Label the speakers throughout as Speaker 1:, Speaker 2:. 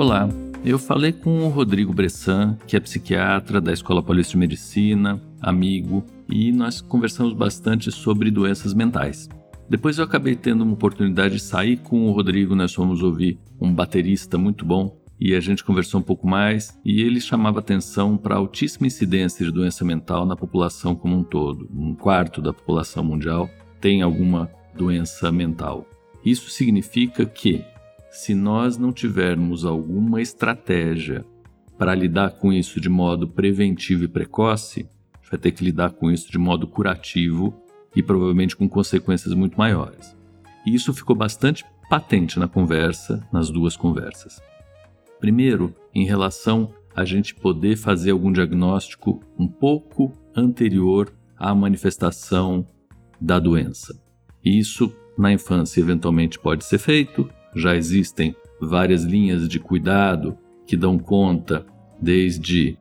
Speaker 1: Olá, eu falei com o Rodrigo Bressan, que é psiquiatra da Escola Paulista de Medicina, amigo, e nós conversamos bastante sobre doenças mentais. Depois eu acabei tendo uma oportunidade de sair com o Rodrigo, nós fomos ouvir um baterista muito bom e a gente conversou um pouco mais e ele chamava atenção para a altíssima incidência de doença mental na população como um todo. Um quarto da população mundial tem alguma doença mental. Isso significa que se nós não tivermos alguma estratégia para lidar com isso de modo preventivo e precoce, vai ter que lidar com isso de modo curativo e provavelmente com consequências muito maiores. E isso ficou bastante patente na conversa, nas duas conversas. Primeiro, em relação a gente poder fazer algum diagnóstico um pouco anterior à manifestação da doença. Isso na infância eventualmente pode ser feito, já existem várias linhas de cuidado que dão conta desde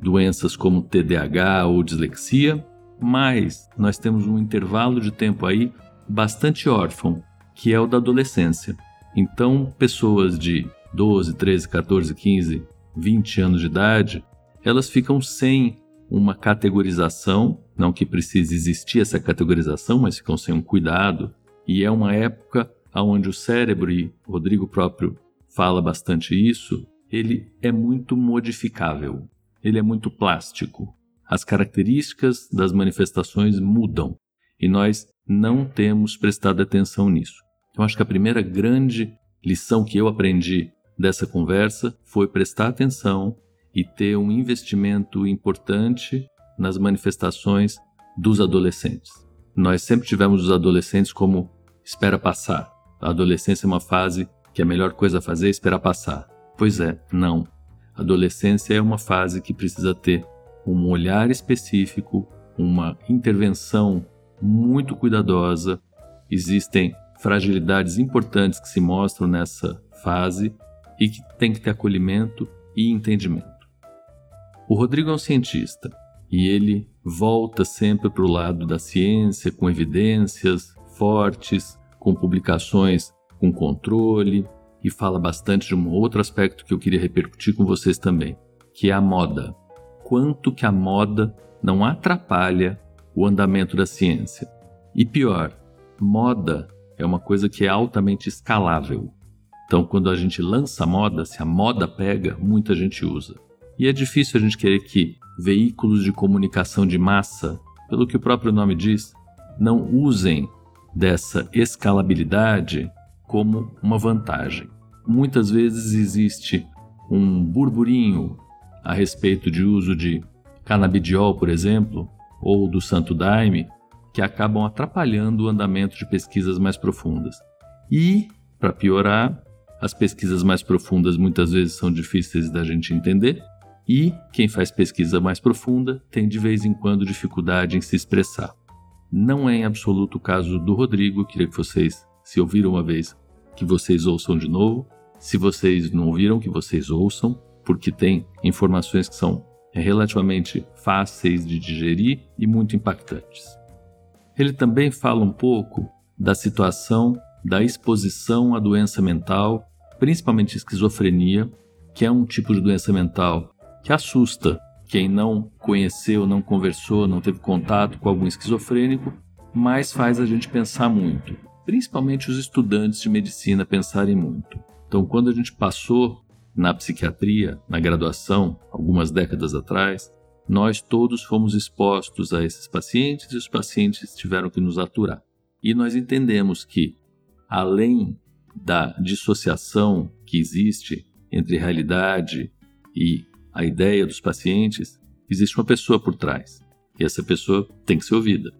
Speaker 1: doenças como TDAH ou dislexia, mas nós temos um intervalo de tempo aí bastante órfão, que é o da adolescência. Então, pessoas de 12, 13, 14, 15, 20 anos de idade, elas ficam sem uma categorização, não que precise existir essa categorização, mas ficam sem um cuidado, e é uma época onde o cérebro, e o Rodrigo próprio fala bastante isso, ele é muito modificável, ele é muito plástico. As características das manifestações mudam e nós não temos prestado atenção nisso. Eu acho que a primeira grande lição que eu aprendi dessa conversa foi prestar atenção e ter um investimento importante nas manifestações dos adolescentes. Nós sempre tivemos os adolescentes como espera passar. A adolescência é uma fase que a melhor coisa a fazer é esperar passar. Pois é, não. A adolescência é uma fase que precisa ter um olhar específico, uma intervenção muito cuidadosa. Existem fragilidades importantes que se mostram nessa fase e que tem que ter acolhimento e entendimento. O Rodrigo é um cientista e ele volta sempre para o lado da ciência com evidências fortes, com publicações com controle e fala bastante de um outro aspecto que eu queria repercutir com vocês também, que é a moda. Quanto que a moda não atrapalha o andamento da ciência. E pior, moda é uma coisa que é altamente escalável. Então, quando a gente lança moda, se a moda pega, muita gente usa. E é difícil a gente querer que veículos de comunicação de massa, pelo que o próprio nome diz, não usem dessa escalabilidade como uma vantagem. Muitas vezes existe um burburinho a respeito de uso de canabidiol, por exemplo, ou do santo daime, que acabam atrapalhando o andamento de pesquisas mais profundas. E, para piorar, as pesquisas mais profundas muitas vezes são difíceis da gente entender, e quem faz pesquisa mais profunda tem de vez em quando dificuldade em se expressar. Não é em absoluto o caso do Rodrigo, queria que vocês, se ouviram uma vez, que vocês ouçam de novo. Se vocês não ouviram, que vocês ouçam. porque tem informações que são relativamente fáceis de digerir e muito impactantes. Ele também fala um pouco da situação da exposição à doença mental, principalmente esquizofrenia, que é um tipo de doença mental que assusta quem não conheceu, não conversou, não teve contato com algum esquizofrênico, mas faz a gente pensar muito, principalmente os estudantes de medicina pensarem muito. Então, quando a gente passou na psiquiatria, na graduação, algumas décadas atrás, nós todos fomos expostos a esses pacientes e os pacientes tiveram que nos aturar. E nós entendemos que, além da dissociação que existe entre realidade e a ideia dos pacientes, existe uma pessoa por trás. E essa pessoa tem que ser ouvida.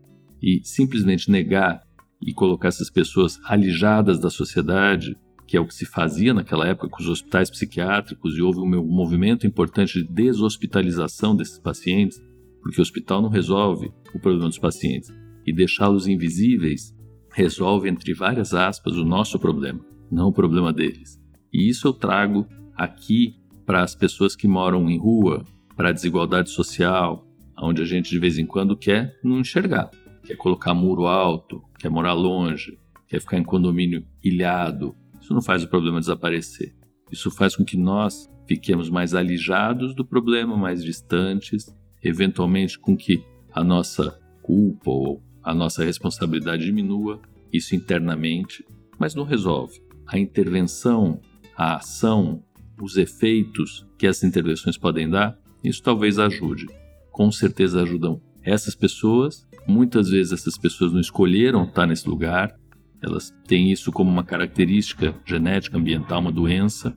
Speaker 1: E simplesmente negar e colocar essas pessoas alijadas da sociedade, que é o que se fazia naquela época com os hospitais psiquiátricos, e houve um movimento importante de deshospitalização desses pacientes, porque o hospital não resolve o problema dos pacientes. E deixá-los invisíveis resolve, entre várias aspas, o nosso problema, não o problema deles. E isso eu trago aqui para as pessoas que moram em rua, para a desigualdade social, onde a gente de vez em quando quer não enxergar, quer colocar muro alto, quer morar longe, quer ficar em condomínio ilhado. Isso não faz o problema desaparecer. Isso faz com que nós fiquemos mais alijados do problema, mais distantes, eventualmente com que a nossa culpa ou a nossa responsabilidade diminua, isso internamente, mas não resolve. A intervenção, a ação, os efeitos que essas intervenções podem dar, isso talvez ajude. Com certeza ajudam essas pessoas. Muitas vezes essas pessoas não escolheram estar nesse lugar, elas têm isso como uma característica genética, ambiental, uma doença.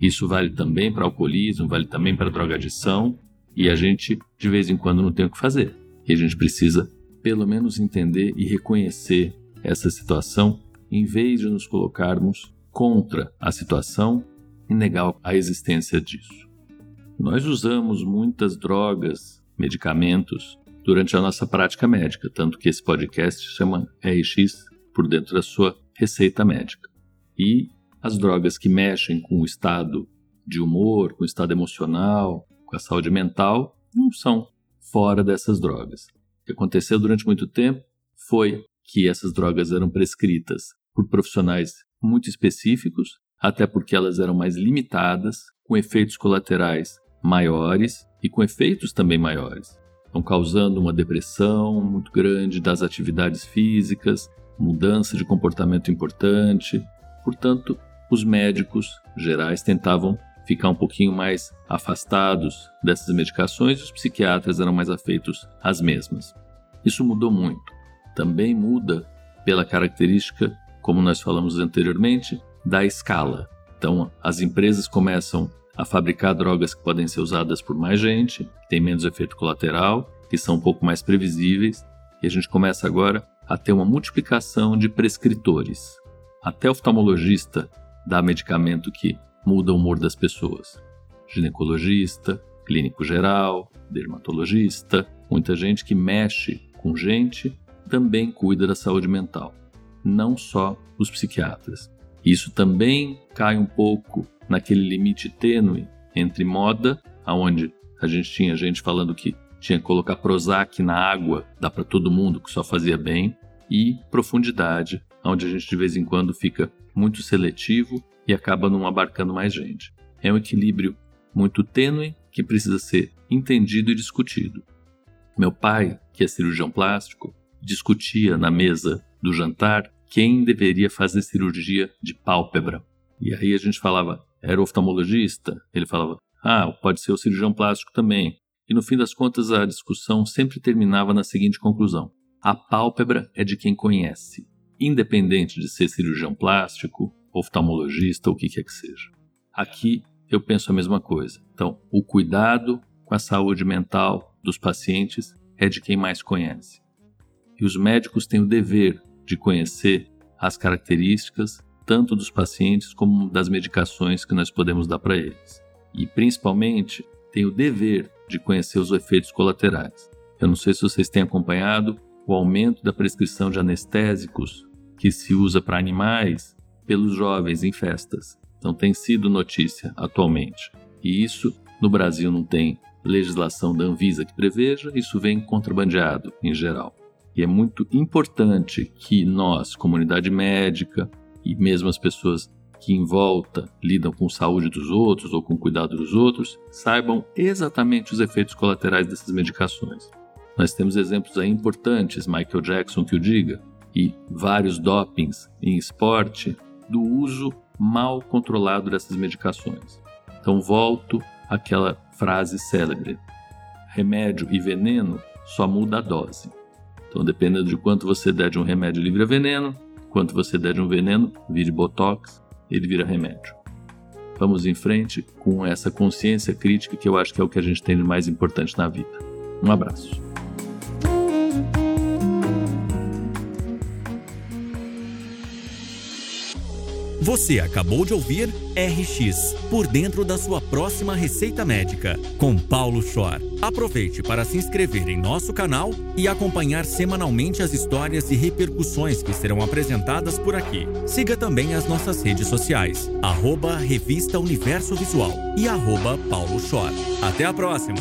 Speaker 1: Isso vale também para alcoolismo, vale também para drogadição, e a gente de vez em quando não tem o que fazer. E a gente precisa pelo menos entender e reconhecer essa situação em vez de nos colocarmos contra a situação e negar a existência disso. Nós usamos muitas drogas, medicamentos durante a nossa prática médica, tanto que esse podcast chama RX por dentro da sua receita médica. E as drogas que mexem com o estado de humor, com o estado emocional, com a saúde mental, não são fora dessas drogas. O que aconteceu durante muito tempo foi que essas drogas eram prescritas por profissionais muito específicos até porque elas eram mais limitadas, com efeitos colaterais maiores e com efeitos também maiores. Estão causando uma depressão muito grande das atividades físicas, mudança de comportamento importante. Portanto, os médicos gerais tentavam ficar um pouquinho mais afastados dessas medicações e os psiquiatras eram mais afeitos às mesmas. Isso mudou muito. Também muda pela característica, como nós falamos anteriormente, da escala. Então, as empresas começam a fabricar drogas que podem ser usadas por mais gente, que têm menos efeito colateral, que são um pouco mais previsíveis, e a gente começa agora a ter uma multiplicação de prescritores. Até oftalmologista dá medicamento que muda o humor das pessoas. Ginecologista, clínico geral, dermatologista, muita gente que mexe com gente também cuida da saúde mental, não só os psiquiatras. Isso também cai um pouco naquele limite tênue entre moda, aonde a gente tinha gente falando que tinha que colocar Prozac na água, dá para todo mundo, que só fazia bem, e profundidade, onde a gente de vez em quando fica muito seletivo e acaba não abarcando mais gente. É um equilíbrio muito tênue que precisa ser entendido e discutido. Meu pai, que é cirurgião plástico, discutia na mesa do jantar quem deveria fazer cirurgia de pálpebra. E aí a gente falava, era oftalmologista? Ele falava, ah, pode ser o cirurgião plástico também. E no fim das contas a discussão sempre terminava na seguinte conclusão: a pálpebra é de quem conhece, independente de ser cirurgião plástico, oftalmologista ou o que quer que seja. Aqui eu penso a mesma coisa. Então, o cuidado com a saúde mental dos pacientes é de quem mais conhece. E os médicos têm o dever de conhecer as características tanto dos pacientes como das medicações que nós podemos dar para eles. E principalmente tem o dever de conhecer os efeitos colaterais. Eu não sei se vocês têm acompanhado o aumento da prescrição de anestésicos que se usa para animais pelos jovens em festas. Então tem sido notícia atualmente. E isso no Brasil não tem legislação da Anvisa que preveja, isso vem contrabandeado em geral. E é muito importante que nós, comunidade médica e mesmo as pessoas que em volta lidam com saúde dos outros ou com cuidado dos outros, saibam exatamente os efeitos colaterais dessas medicações. Nós temos exemplos aí importantes, Michael Jackson que o diga, e vários dopings em esporte do uso mal controlado dessas medicações. Então volto àquela frase célebre: remédio e veneno só muda a dose. Então, dependendo de quanto você der de um remédio, ele vira veneno, quanto você der de um veneno, vire botox, ele vira remédio. Vamos em frente com essa consciência crítica que eu acho que é o que a gente tem de mais importante na vida. Um abraço.
Speaker 2: Você acabou de ouvir RX por dentro da sua próxima receita médica com Paulo Schor. Aproveite para se inscrever em nosso canal e acompanhar semanalmente as histórias e repercussões que serão apresentadas por aqui. Siga também as nossas redes sociais, arroba Revista Universo Visual e arroba Paulo Schor. Até a próxima!